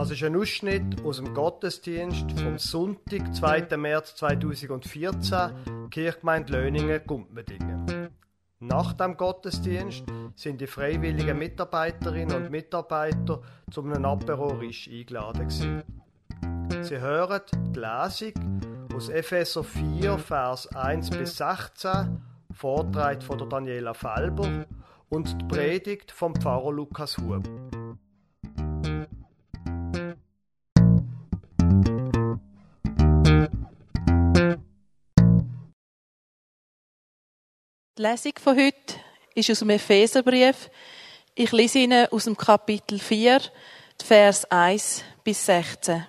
Das ist ein Ausschnitt aus dem Gottesdienst vom Sonntag, 2. März 2014, Kirchgemeinde Löningen, Gumpmedingen. Nach dem Gottesdienst sind die freiwilligen Mitarbeiterinnen und Mitarbeiter zu einem Aperorisch eingeladen gewesen. Sie hören die Lesung aus Epheser 4, Vers 1 bis 16, Vortrag von Daniela Falber und die Predigt vom Pfarrer Lukas Hub. Die Lesung von heute ist aus dem Epheserbrief. Ich lese Ihnen aus dem Kapitel 4, Vers 1 bis 16.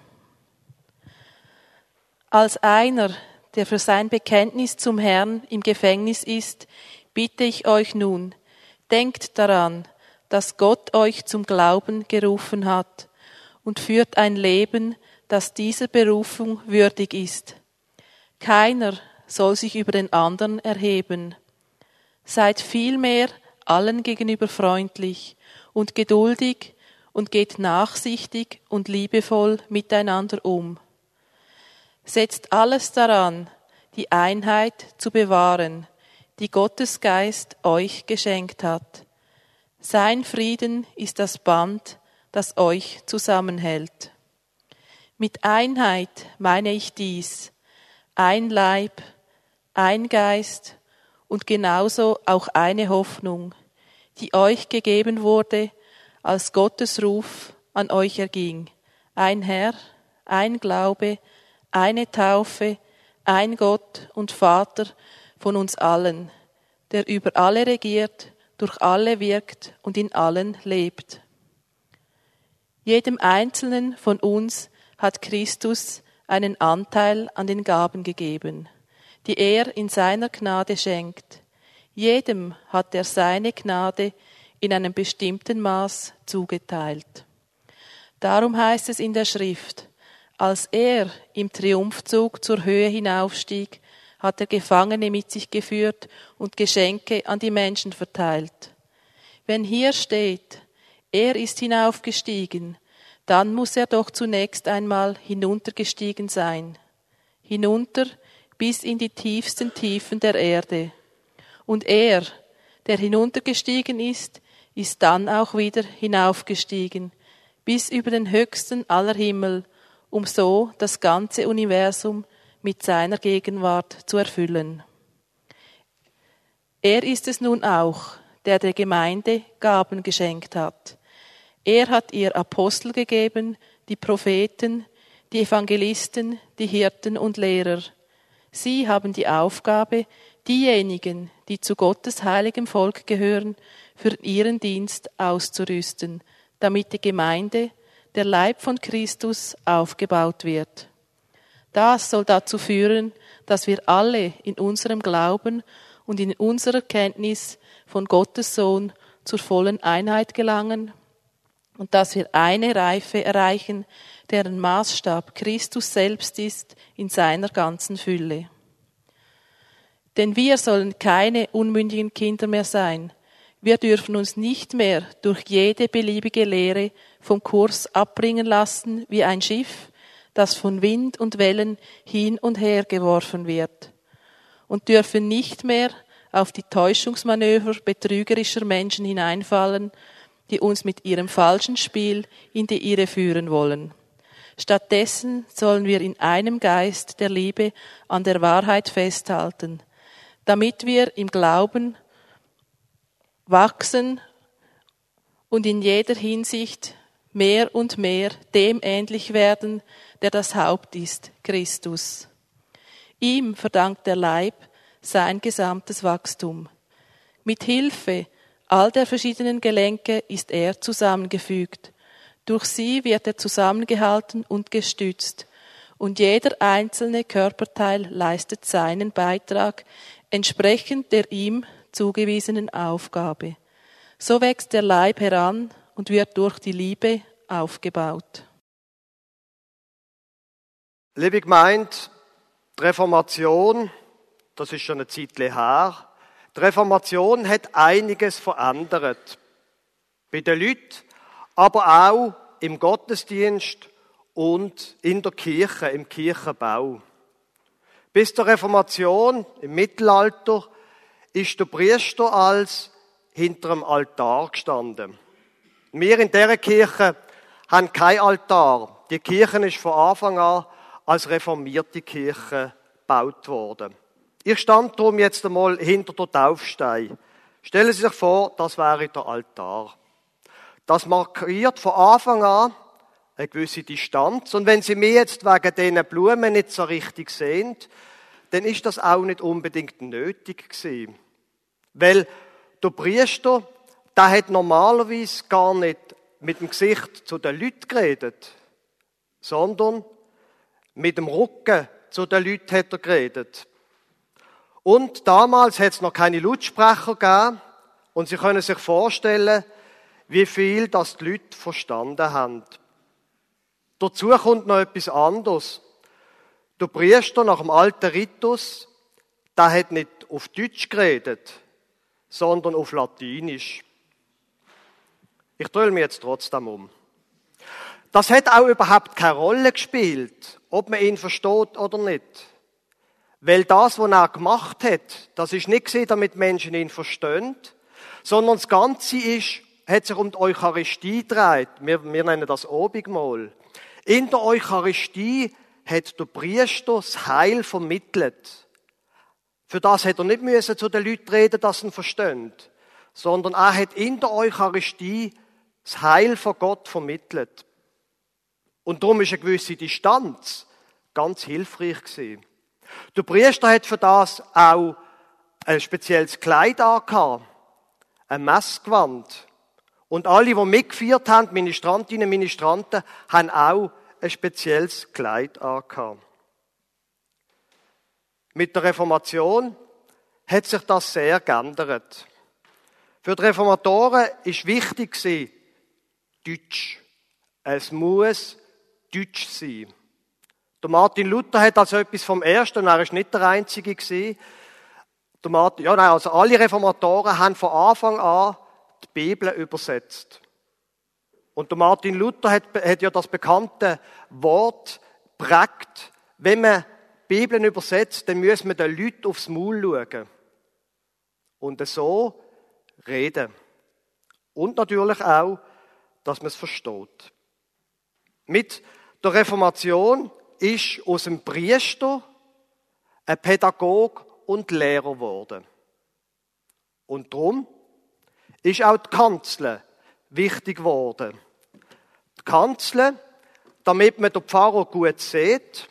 Als einer, der für sein Bekenntnis zum Herrn im Gefängnis ist, bitte ich euch nun, denkt daran, dass Gott euch zum Glauben gerufen hat und führt ein Leben, das dieser Berufung würdig ist. Keiner soll sich über den anderen erheben Seid vielmehr allen gegenüber freundlich und geduldig und geht nachsichtig und liebevoll miteinander um. Setzt alles daran, die Einheit zu bewahren, die Gottes Geist euch geschenkt hat. Sein Frieden ist das Band, das euch zusammenhält. Mit Einheit meine ich dies, ein Leib, ein Geist und genauso auch eine Hoffnung, die euch gegeben wurde, als Gottes Ruf an euch erging. Ein Herr, ein Glaube, eine Taufe, ein Gott und Vater von uns allen, der über alle regiert, durch alle wirkt und in allen lebt. Jedem Einzelnen von uns hat Christus einen Anteil an den Gaben gegeben die er in seiner Gnade schenkt. Jedem hat er seine Gnade in einem bestimmten Maß zugeteilt. Darum heißt es in der Schrift, als er im Triumphzug zur Höhe hinaufstieg, hat er Gefangene mit sich geführt und Geschenke an die Menschen verteilt. Wenn hier steht, er ist hinaufgestiegen, dann muss er doch zunächst einmal hinuntergestiegen sein. Hinunter bis in die tiefsten Tiefen der Erde. Und er, der hinuntergestiegen ist, ist dann auch wieder hinaufgestiegen, bis über den höchsten aller Himmel, um so das ganze Universum mit seiner Gegenwart zu erfüllen. Er ist es nun auch, der der Gemeinde Gaben geschenkt hat. Er hat ihr Apostel gegeben, die Propheten, die Evangelisten, die Hirten und Lehrer, Sie haben die Aufgabe, diejenigen, die zu Gottes heiligem Volk gehören, für ihren Dienst auszurüsten, damit die Gemeinde, der Leib von Christus, aufgebaut wird. Das soll dazu führen, dass wir alle in unserem Glauben und in unserer Kenntnis von Gottes Sohn zur vollen Einheit gelangen und dass wir eine Reife erreichen, deren Maßstab Christus selbst ist in seiner ganzen Fülle. Denn wir sollen keine unmündigen Kinder mehr sein. Wir dürfen uns nicht mehr durch jede beliebige Lehre vom Kurs abbringen lassen wie ein Schiff, das von Wind und Wellen hin und her geworfen wird. Und dürfen nicht mehr auf die Täuschungsmanöver betrügerischer Menschen hineinfallen, die uns mit ihrem falschen Spiel in die Irre führen wollen. Stattdessen sollen wir in einem Geist der Liebe an der Wahrheit festhalten, damit wir im Glauben wachsen und in jeder Hinsicht mehr und mehr dem ähnlich werden, der das Haupt ist, Christus. Ihm verdankt der Leib sein gesamtes Wachstum. Mit Hilfe all der verschiedenen Gelenke ist er zusammengefügt. Durch sie wird er zusammengehalten und gestützt. Und jeder einzelne Körperteil leistet seinen Beitrag entsprechend der ihm zugewiesenen Aufgabe. So wächst der Leib heran und wird durch die Liebe aufgebaut. Liebe Gemeinde, die Reformation, das ist schon eine Zeit her, die Reformation hat einiges verändert. Bei den Leuten, aber auch im Gottesdienst und in der Kirche, im Kirchenbau. Bis zur Reformation im Mittelalter ist der Priester als hinter dem Altar gestanden. Wir in dieser Kirche haben kein Altar. Die Kirche ist von Anfang an als reformierte Kirche gebaut worden. Ich stand darum jetzt einmal hinter der Taufstein. Stellen Sie sich vor, das wäre der Altar. Das markiert von Anfang an eine gewisse Distanz. Und wenn Sie mir jetzt wegen diesen Blumen nicht so richtig sehen, dann ist das auch nicht unbedingt nötig gewesen. Weil der Priester, der hat normalerweise gar nicht mit dem Gesicht zu den Leuten geredet, sondern mit dem Rücken zu den Leuten hat er geredet. Und damals hat es noch keine Lautsprecher gegeben und Sie können sich vorstellen, wie viel das die Leute verstanden haben. Dazu kommt noch etwas anderes. Der Priester nach dem alten Ritus, der hat nicht auf Deutsch geredet, sondern auf Latinisch. Ich drehe mich jetzt trotzdem um. Das hat auch überhaupt keine Rolle gespielt, ob man ihn versteht oder nicht. Weil das, was er gemacht hat, das ist nicht gesehen, damit Menschen ihn verstehen, sondern das Ganze ist, hat sich um die Eucharistie gedreht. Wir, wir nennen das Obigmal. In der Eucharistie hat der Priester das Heil vermittelt. Für das hat er nicht müssen zu den Leuten reden, dass sie ihn verstehen, sondern er hat in der Eucharistie das Heil von Gott vermittelt. Und darum ist eine gewisse Distanz ganz hilfreich gewesen. Der Priester hat für das auch ein spezielles Kleid angehabt, ein Messgewand. Und alle, die mitgeführt haben, Ministrantinnen und Ministranten, haben auch ein spezielles Kleid angehabt. Mit der Reformation hat sich das sehr geändert. Für die Reformatoren ist wichtig Deutsch. Es muss Deutsch sein. Der Martin Luther hat also etwas vom Ersten, er ist nicht der Einzige gewesen. Der Martin, ja, nein, also alle Reformatoren haben von Anfang an die Bibel übersetzt. Und der Martin Luther hat, hat ja das bekannte Wort prägt, wenn man Bibeln übersetzt, dann muss man den Leuten aufs Maul schauen. Und so reden. Und natürlich auch, dass man es versteht. Mit der Reformation ist aus dem Priester ein Pädagog und Lehrer geworden. Und darum ist auch die Kanzel wichtig geworden. Die Kanzel, damit man den Pfarrer gut sieht,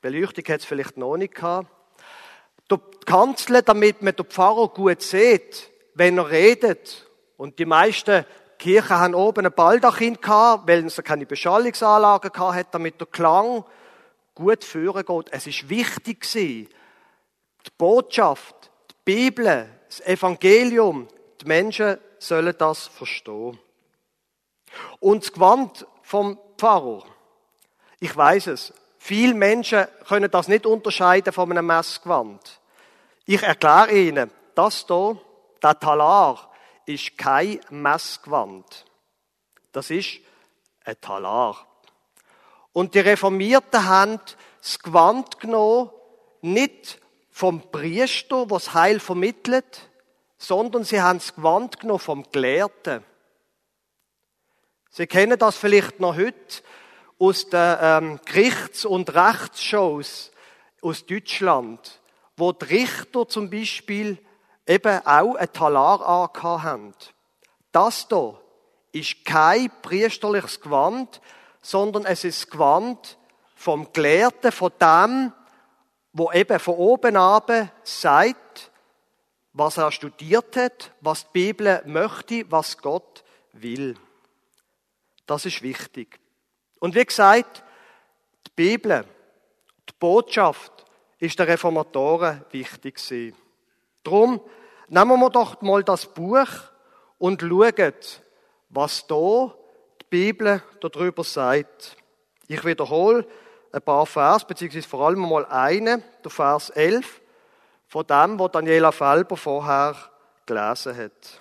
Beleuchtung hat es vielleicht noch nicht gehabt, die Kanzel, damit man den Pfarrer gut sieht, wenn er redet. Und die meisten Kirchen haben oben ein Baldachin gehabt, weil sie keine Beschallungsanlagen gehabt, damit der Klang gut führen geht. Es ist wichtig gewesen, die Botschaft, die Bibel, das Evangelium, die Menschen sollen das verstehen. Und das Gewand vom Pfarrer. Ich weiß es. Viele Menschen können das nicht unterscheiden von einem Messgewand. Ich erkläre Ihnen, das hier, der Talar, ist kein Messgewand. Das ist ein Talar. Und die Reformierten haben das Gewand genommen, nicht vom Priester, was Heil vermittelt, sondern sie haben das Gewand genommen vom Gelehrten. Sie kennen das vielleicht noch heute aus den ähm, Gerichts- und Rechtsshows aus Deutschland, wo die Richter zum Beispiel eben auch ein Talar haben. Das hier ist kein priesterliches Gewand, sondern es ist Gewand vom Gelehrten, von dem, wo eben von oben ab sagt, was er studiert hat, was die Bibel möchte, was Gott will. Das ist wichtig. Und wie gesagt, die Bibel, die Botschaft ist der Reformatoren wichtig gewesen. Drum nehmen wir doch mal das Buch und schauen, was da Bibel darüber sagt. Ich wiederhole ein paar Vers, beziehungsweise vor allem mal einen, der Vers 11, von dem, was Daniela Felber vorher gelesen hat.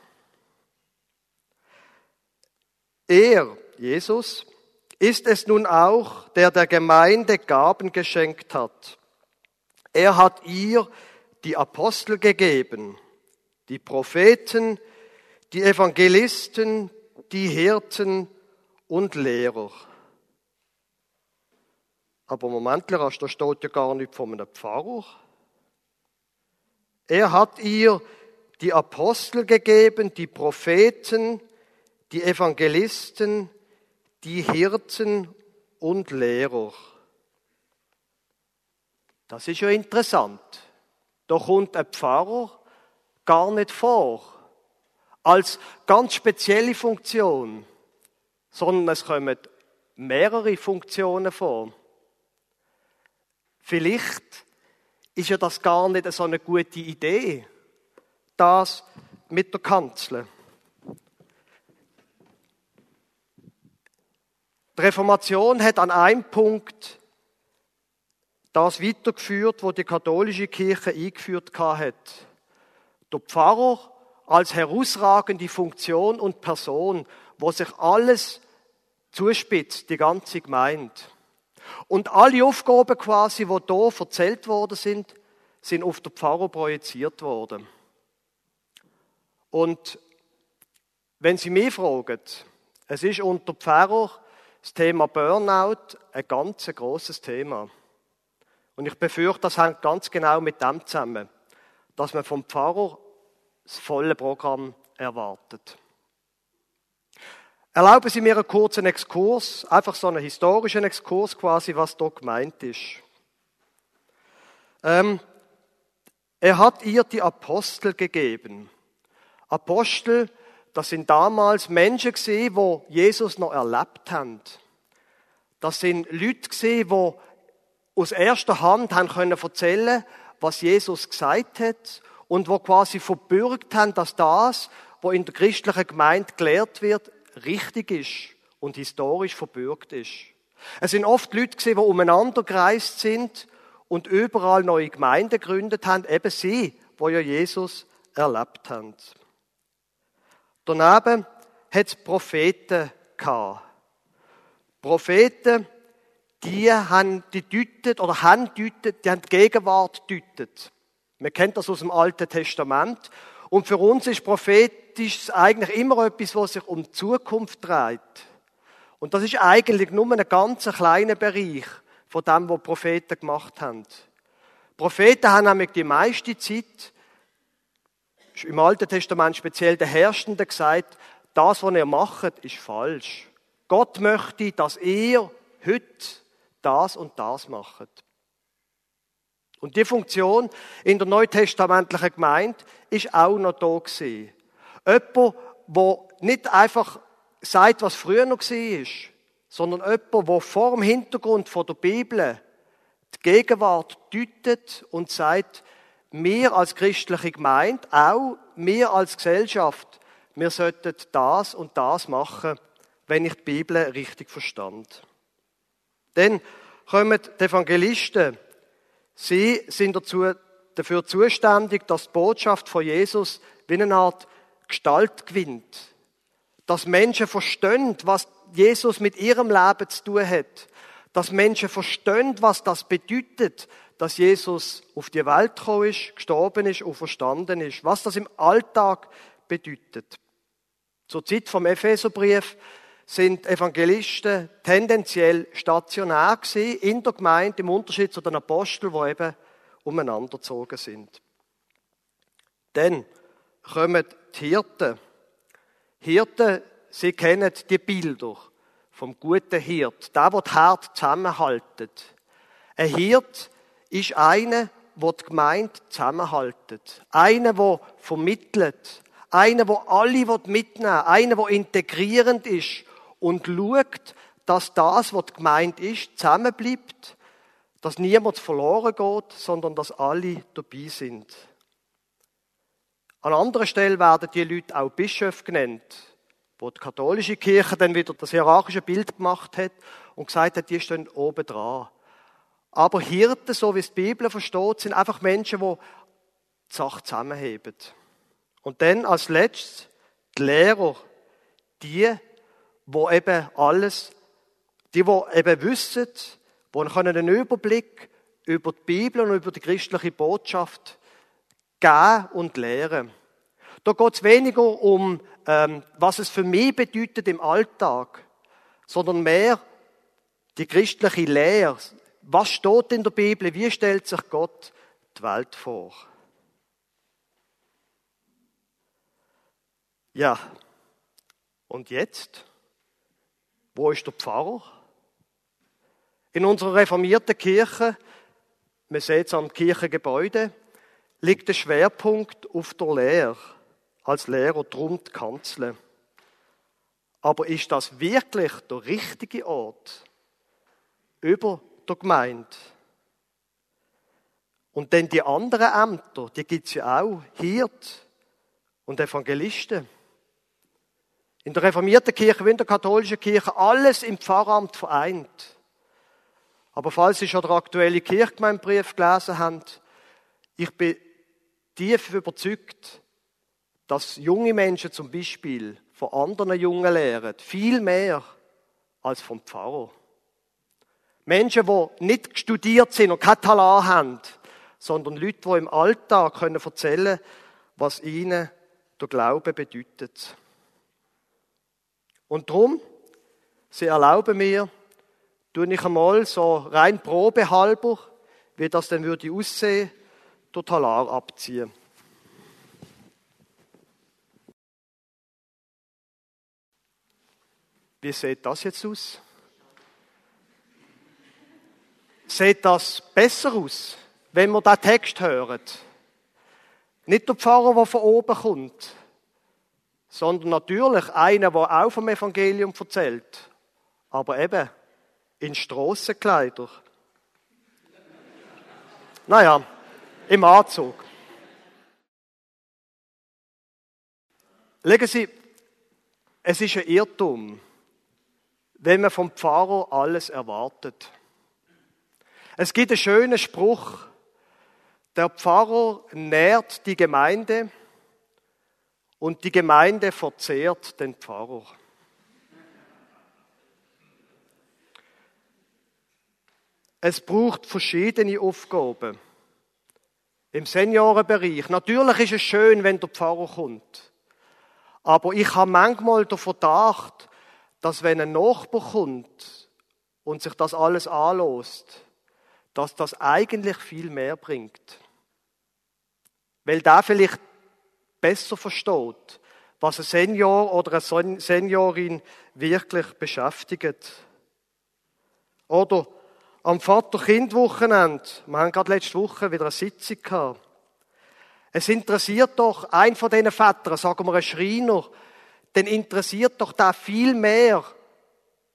Er, Jesus, ist es nun auch, der der Gemeinde Gaben geschenkt hat. Er hat ihr die Apostel gegeben, die Propheten, die Evangelisten, die Hirten und Lehrer. Aber Moment, da steht ja gar nicht von einem Pfarrer. Er hat ihr die Apostel gegeben, die Propheten, die Evangelisten, die Hirten und Lehrer. Das ist ja interessant. Da kommt ein Pfarrer gar nicht vor. Als ganz spezielle Funktion. Sondern es kommen mehrere Funktionen vor. Vielleicht ist ja das gar nicht so eine gute Idee, das mit der Kanzel. Die Reformation hat an einem Punkt das weitergeführt, wo die katholische Kirche eingeführt hat. Der Pfarrer als herausragende Funktion und Person, wo sich alles zuspitzt, die ganze Gemeinde. Und alle Aufgaben quasi, die hier erzählt worden sind, sind auf den Pfarrer projiziert worden. Und wenn Sie mich fragen, es ist unter Pfarrer das Thema Burnout ein ganz großes Thema. Und ich befürchte, das hängt ganz genau mit dem zusammen, dass man vom Pfarrer das volle Programm erwartet. Erlauben Sie mir einen kurzen Exkurs, einfach so einen historischen Exkurs quasi, was dort gemeint ist. Ähm, er hat ihr die Apostel gegeben. Apostel, das sind damals Menschen gesehen, wo Jesus noch erlebt haben. Das sind Leute gesehen, wo aus erster Hand haben können erzählen, was Jesus gesagt hat und wo quasi verbürgt haben, dass das, was in der christlichen Gemeinde gelehrt wird, richtig ist und historisch verbürgt ist. Es sind oft Leute gewesen, die umeinander gereist sind und überall neue Gemeinden gegründet haben, eben sie, wo ja Jesus erlebt haben. Daneben hat es Propheten gehabt. Propheten, die haben die deutet oder haben deutet, die haben die Gegenwart deutet. Man kennt das aus dem Alten Testament. Und für uns ist prophetisch eigentlich immer etwas, was sich um die Zukunft dreht. Und das ist eigentlich nur ein ganz kleiner Bereich von dem, was Propheten gemacht haben. Propheten haben nämlich die meiste Zeit, im Alten Testament speziell der Herrschenden gesagt, das, was ihr macht, ist falsch. Gott möchte, dass ihr heute das und das macht. Und die Funktion in der neutestamentlichen Gemeinde ist auch noch da gewesen. Jemand, der nicht einfach sagt, was früher noch war, sondern jemand, der vor dem Hintergrund der Bibel die Gegenwart deutet und sagt, wir als christliche Gemeinde, auch wir als Gesellschaft, wir sollten das und das machen, wenn ich die Bibel richtig verstand. Dann kommen die Evangelisten Sie sind dazu, dafür zuständig, dass die Botschaft von Jesus wie eine Art Gestalt gewinnt. Dass Menschen verstehen, was Jesus mit ihrem Leben zu tun hat. Dass Menschen verstehen, was das bedeutet, dass Jesus auf die Welt gekommen ist, gestorben ist und verstanden ist. Was das im Alltag bedeutet. Zur Zeit vom Epheserbrief sind Evangelisten tendenziell stationär gewesen in der Gemeinde, im Unterschied zu den Aposteln, die eben umeinander gezogen sind. Dann kommen die Hirten. Hirten, sie kennen die Bilder vom guten Hirt, der, der das Herz zusammenhaltet. Ein Hirt ist einer, der die Gemeinde zusammenhaltet. Einer, der vermittelt. Einer, der alle mitnehmen will. Einer, der integrierend ist und schaut, dass das, was gemeint ist, zusammenbleibt, dass niemand verloren geht, sondern dass alle dabei sind. An anderer Stelle werden die Leute auch Bischöfe genannt, wo die katholische Kirche dann wieder das hierarchische Bild gemacht hat und gesagt hat, die stehen oben dran. Aber Hirten, so wie es die Bibel versteht, sind einfach Menschen, die die Sache zusammenheben. Und dann als letztes die Lehrer, die wo eben alles Die, die eben wissen, die einen Überblick über die Bibel und über die christliche Botschaft geben und lehren. Da geht es weniger um, ähm, was es für mich bedeutet im Alltag, sondern mehr die christliche Lehre. Was steht in der Bibel? Wie stellt sich Gott die Welt vor? Ja, und jetzt? Wo ist der Pfarrer? In unserer reformierten Kirche, man sieht es am Kirchengebäude, liegt der Schwerpunkt auf der Lehre, als Lehrer drum die Kanzel. Aber ist das wirklich der richtige Ort über der Gemeinde? Und denn die anderen Ämter, die gibt es ja auch, Hirt und Evangelisten. In der reformierten Kirche wie in der katholischen Kirche alles im Pfarramt vereint. Aber falls Sie schon den aktuellen Kirchgemeinbrief gelesen haben, ich bin tief überzeugt, dass junge Menschen zum Beispiel von anderen Jungen lernen, viel mehr als vom Pfarrer. Menschen, die nicht studiert sind und kein Talent haben, sondern Leute, die im Alltag können erzählen können, was ihnen der Glaube bedeutet. Und darum, sie erlauben mir, tue ich einmal so rein probehalber, wie das denn würde aussehen, der Talar abziehen. Wie sieht das jetzt aus? Sieht das besser aus, wenn wir diesen Text hören? Nicht der Pfarrer, der von oben kommt, sondern natürlich einer, der auch vom Evangelium erzählt, aber eben in Strassenkleider. Naja, im Anzug. Legen Sie, es ist ein Irrtum, wenn man vom Pfarrer alles erwartet. Es gibt einen schönen Spruch, der Pfarrer nährt die Gemeinde, und die Gemeinde verzehrt den Pfarrer. Es braucht verschiedene Aufgaben. Im Seniorenbereich. Natürlich ist es schön, wenn der Pfarrer kommt. Aber ich habe manchmal den Verdacht, dass wenn ein Nachbar kommt und sich das alles anlässt, dass das eigentlich viel mehr bringt. Weil da vielleicht besser versteht, was ein Senior oder eine Seniorin wirklich beschäftigt. Oder am Vater-Kind-Wochenende, wir haben gerade letzte Woche wieder eine Sitzung gehabt. Es interessiert doch ein von diesen Vätern, sagen wir ein Schreiner, den interessiert doch da viel mehr,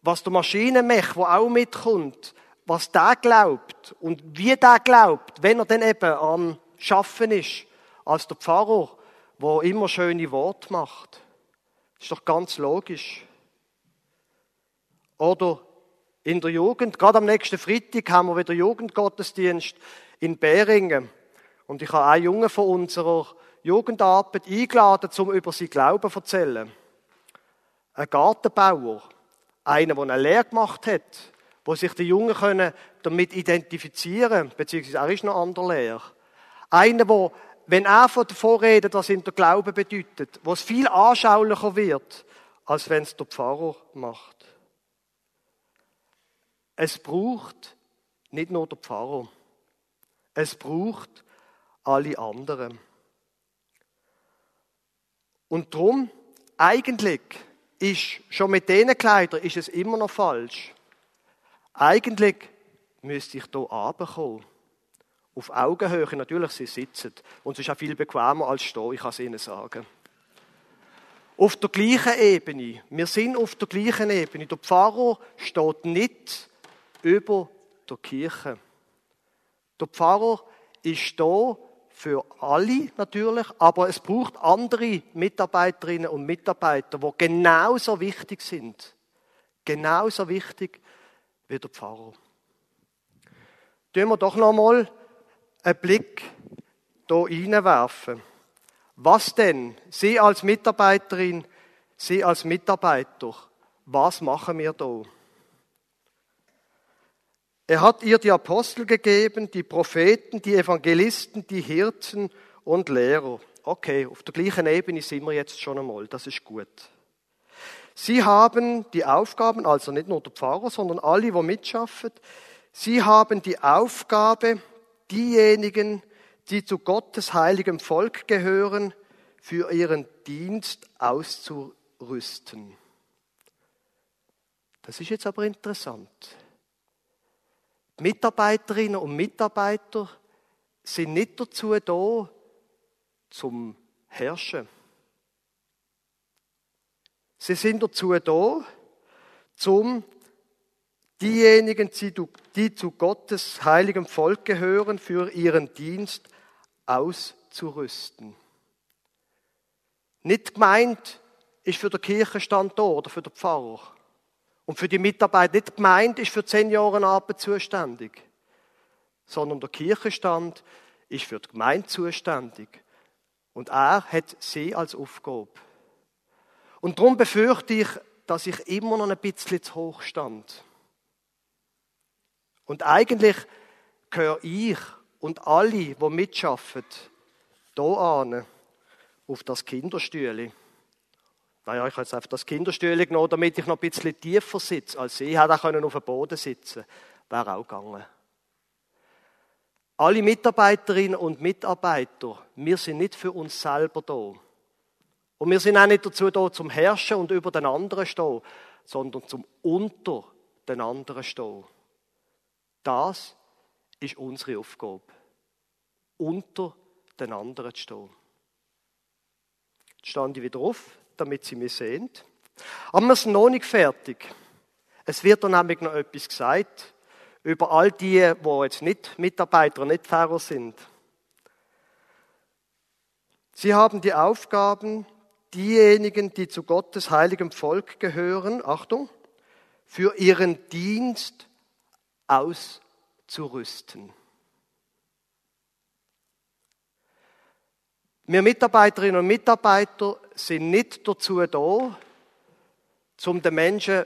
was der Maschinenmech, der auch mitkommt, was der glaubt und wie der glaubt, wenn er dann eben am Schaffen ist, als der Pfarrer wo immer schöne Worte macht. Ist doch ganz logisch. Oder in der Jugend, gerade am nächsten Freitag haben wir wieder Jugendgottesdienst in Beringen. Und ich habe einen Jungen von unserer Jugendarbeit eingeladen, um über sein Glauben zu erzählen. Ein Gartenbauer. Einer, der eine Lehre gemacht hat, wo sich die Jungen können damit identifizieren beziehungsweise er ist noch an der Lehre. Einer, der wenn er davon redet, was ihm der Glaube bedeutet, wo es viel anschaulicher wird, als wenn es der Pfarrer macht. Es braucht nicht nur der Pfarrer, es braucht alle anderen. Und darum, eigentlich ist schon mit diesen Kleidern ist es immer noch falsch. Eigentlich müsste ich hier runterkommen auf Augenhöhe, natürlich, sie sitzen. Und es ist auch viel bequemer als stehen, ich kann es Ihnen sagen. Auf der gleichen Ebene. Wir sind auf der gleichen Ebene. Der Pfarrer steht nicht über der Kirche. Der Pfarrer ist da für alle natürlich, aber es braucht andere Mitarbeiterinnen und Mitarbeiter, die genauso wichtig sind. Genauso wichtig wie der Pfarrer. Tun wir doch noch mal einen Blick hier reinwerfen. Was denn? Sie als Mitarbeiterin, Sie als Mitarbeiter, was machen wir da? Er hat ihr die Apostel gegeben, die Propheten, die Evangelisten, die Hirten und Lehrer. Okay, auf der gleichen Ebene sind wir jetzt schon einmal. Das ist gut. Sie haben die Aufgaben, also nicht nur der Pfarrer, sondern alle, die mitschaffen, sie haben die Aufgabe, diejenigen, die zu Gottes heiligem Volk gehören, für ihren Dienst auszurüsten. Das ist jetzt aber interessant. Mitarbeiterinnen und Mitarbeiter sind nicht dazu da, zum Herrschen. Sie sind dazu da, zum diejenigen, die zu Gottes heiligem Volk gehören, für ihren Dienst auszurüsten. Nicht gemeint ist für den Kirchenstand da oder für den Pfarrer. Und für die Mitarbeit nicht gemeint ist für zehn Jahre Arbeit zuständig. Sondern der Kirchenstand ist für die Gemeinde zuständig. Und er hat sie als Aufgabe. Und darum befürchte ich, dass ich immer noch ein bisschen zu hoch stand. Und eigentlich gehöre ich und alle, die mitschaffen, hier an, auf das Kinderstühle. Naja, ich habe jetzt einfach das Kinderstühle genommen, damit ich noch ein bisschen tiefer sitze als sie. Ich hätte auch auf dem Boden sitzen Wäre auch gegangen. Alle Mitarbeiterinnen und Mitarbeiter, wir sind nicht für uns selber da. Und wir sind auch nicht dazu da, zum Herrschen und über den anderen stehen, sondern zum unter den anderen stehen. Das ist unsere Aufgabe. Unter den anderen zu stehen. Jetzt stand ich wieder auf, damit Sie mich sehen. Aber wir sind noch nicht fertig. Es wird dann nämlich noch etwas gesagt über all die, die jetzt nicht Mitarbeiter, nicht Pfarrer sind. Sie haben die Aufgaben, diejenigen, die zu Gottes heiligem Volk gehören, Achtung, für ihren Dienst auszurüsten. Wir Mitarbeiterinnen und Mitarbeiter sind nicht dazu da, um den Menschen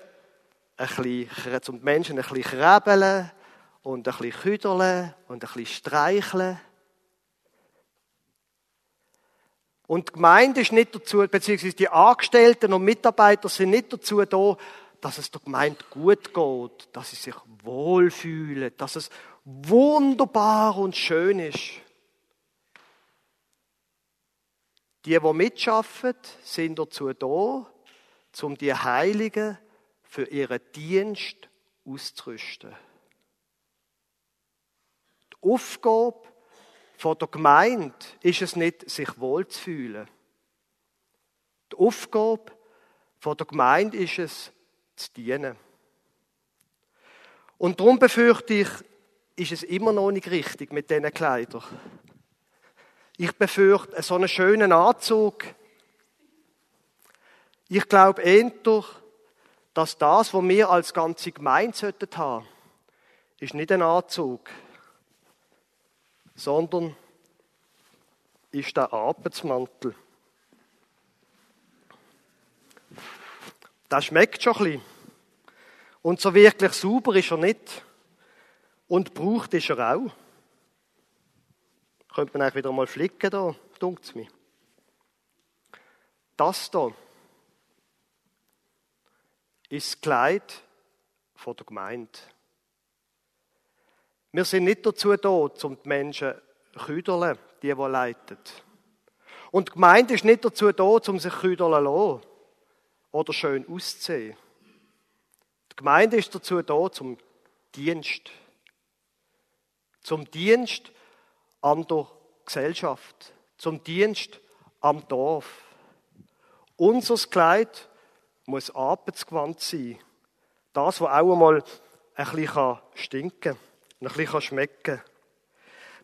ein bisschen, zum krebeln und ein bisschen küdeln und ein bisschen streicheln. Und die Gemeinde ist nicht dazu, beziehungsweise die Angestellten und Mitarbeiter sind nicht dazu da, dass es der Gemeinde gut geht, dass sie sich wohlfühlen, dass es wunderbar und schön ist. Die, die mitschaffen, sind dazu da, um die Heiligen für ihren Dienst auszurüsten. Die Aufgabe der Gemeinde ist es nicht, sich wohlzufühlen. Die Aufgabe der Gemeinde ist es, zu dienen. Und darum befürchte ich, ist es immer noch nicht richtig mit diesen Kleidern. Ich befürchte, so einen schönen Anzug. Ich glaube eher, dass das, was wir als ganze Gemeinde sollten haben, ist nicht ein Anzug, sondern ist der Arbeitsmantel. Das schmeckt schon ein bisschen. Und so wirklich sauber ist er nicht. Und braucht ist er auch. Könnte man eigentlich wieder mal flicken da, dunkt es mir. Das hier ist das Kleid von der Gemeinde. Wir sind nicht dazu da, um die Menschen zu die, die leiten. Und die Gemeinde ist nicht dazu da, um sich küdeln zu lassen oder schön auszusehen. Die Gemeinde ist dazu da, zum Dienst. Zum Dienst an der Gesellschaft. Zum Dienst am Dorf. Unser Kleid muss arbeitsgewandt sein. Das, was auch einmal ein bisschen stinken kann, ein bisschen schmecken.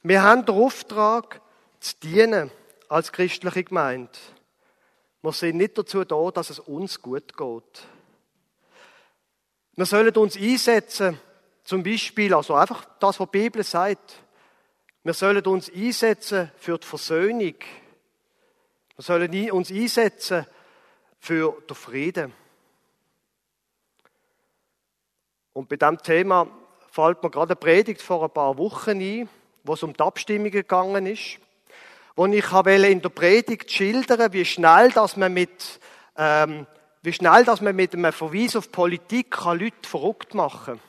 Wir haben den Auftrag, zu dienen als christliche Gemeinde. Wir sind nicht dazu da, dass es uns gut geht. Wir sollen uns einsetzen, zum Beispiel, also einfach das, was die Bibel sagt. Wir sollen uns einsetzen für die Versöhnung. Wir sollen uns einsetzen für den Frieden. Und bei dem Thema fällt mir gerade eine Predigt vor ein paar Wochen ein, wo es um die Abstimmung gegangen ist, wo ich in der Predigt schildern, wie schnell, dass man mit, ähm, wie schnell, dass man mit einem Verweis auf Politik kann Leute verrückt machen.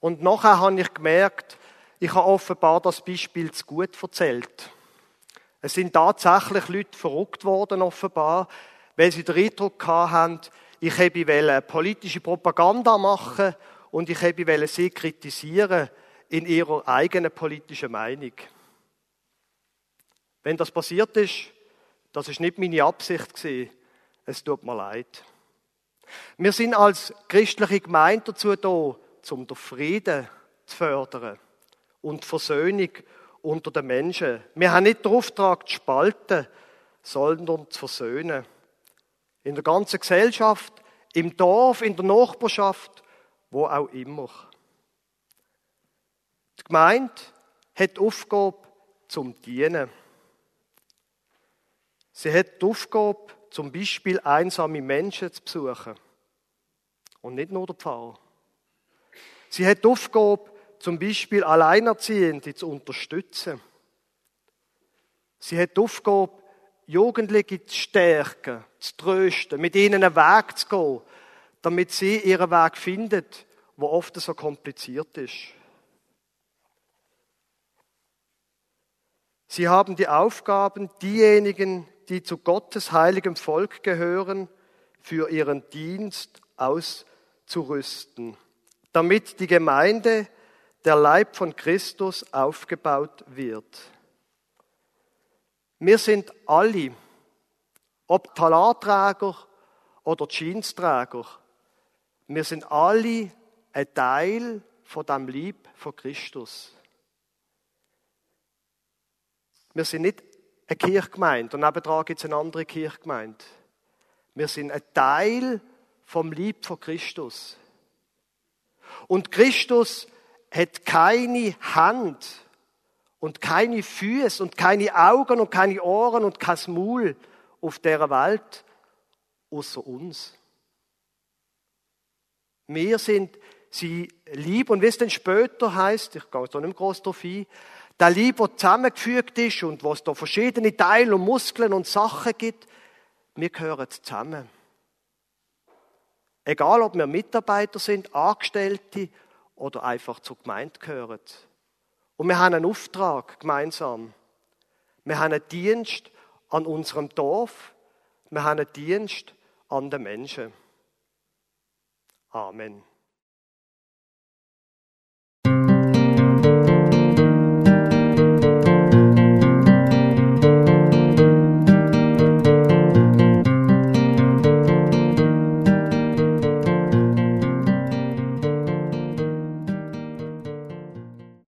Und nachher habe ich gemerkt, ich habe offenbar das Beispiel zu gut erzählt. Es sind tatsächlich Leute verrückt worden, offenbar, weil sie den Eindruck hatten, ich hätte politische Propaganda machen und ich hätte sie kritisieren in ihrer eigenen politischen Meinung. Wenn das passiert ist, das ist nicht meine Absicht gewesen. Es tut mir leid. Wir sind als christliche Gemeinde dazu da, um den Frieden zu fördern und die Versöhnung unter den Menschen. Wir haben nicht den Auftrag zu spalten, sondern zu versöhnen. In der ganzen Gesellschaft, im Dorf, in der Nachbarschaft, wo auch immer. Die Gemeinde hat die Aufgabe zum Dienen. Sie hat die Aufgabe, zum Beispiel einsame Menschen zu besuchen. Und nicht nur der Pfarrer. Sie hat die Aufgabe, zum Beispiel Alleinerziehende zu unterstützen. Sie hat die Aufgabe, Jugendliche zu stärken, zu trösten, mit ihnen einen Weg zu gehen, damit sie ihren Weg finden, wo oft so kompliziert ist. Sie haben die Aufgaben, diejenigen, die zu Gottes heiligem Volk gehören, für ihren Dienst auszurüsten, damit die Gemeinde der Leib von Christus aufgebaut wird. Wir sind alle, ob Talarträger oder Jeansträger, wir sind alle ein Teil von dem Lieb von Christus. Wir sind nicht eine Kirchgemeinde und nebenan gibt es eine andere Kirchgemeinde. Wir sind ein Teil vom Lieb von Christus. Und Christus hat keine Hand und keine Füße und keine Augen und keine Ohren und kein Maul auf der Welt außer uns. Wir sind sie lieb und wie es dann später heißt, ich gehe da nicht groß drauf ein, der Lieb, der zusammengefügt ist und wo es da verschiedene Teile und Muskeln und Sachen gibt, wir gehören zusammen. Egal, ob wir Mitarbeiter sind, Angestellte oder einfach zur Gemeinde gehören. Und wir haben einen Auftrag gemeinsam. Wir haben einen Dienst an unserem Dorf. Wir haben einen Dienst an den Menschen. Amen.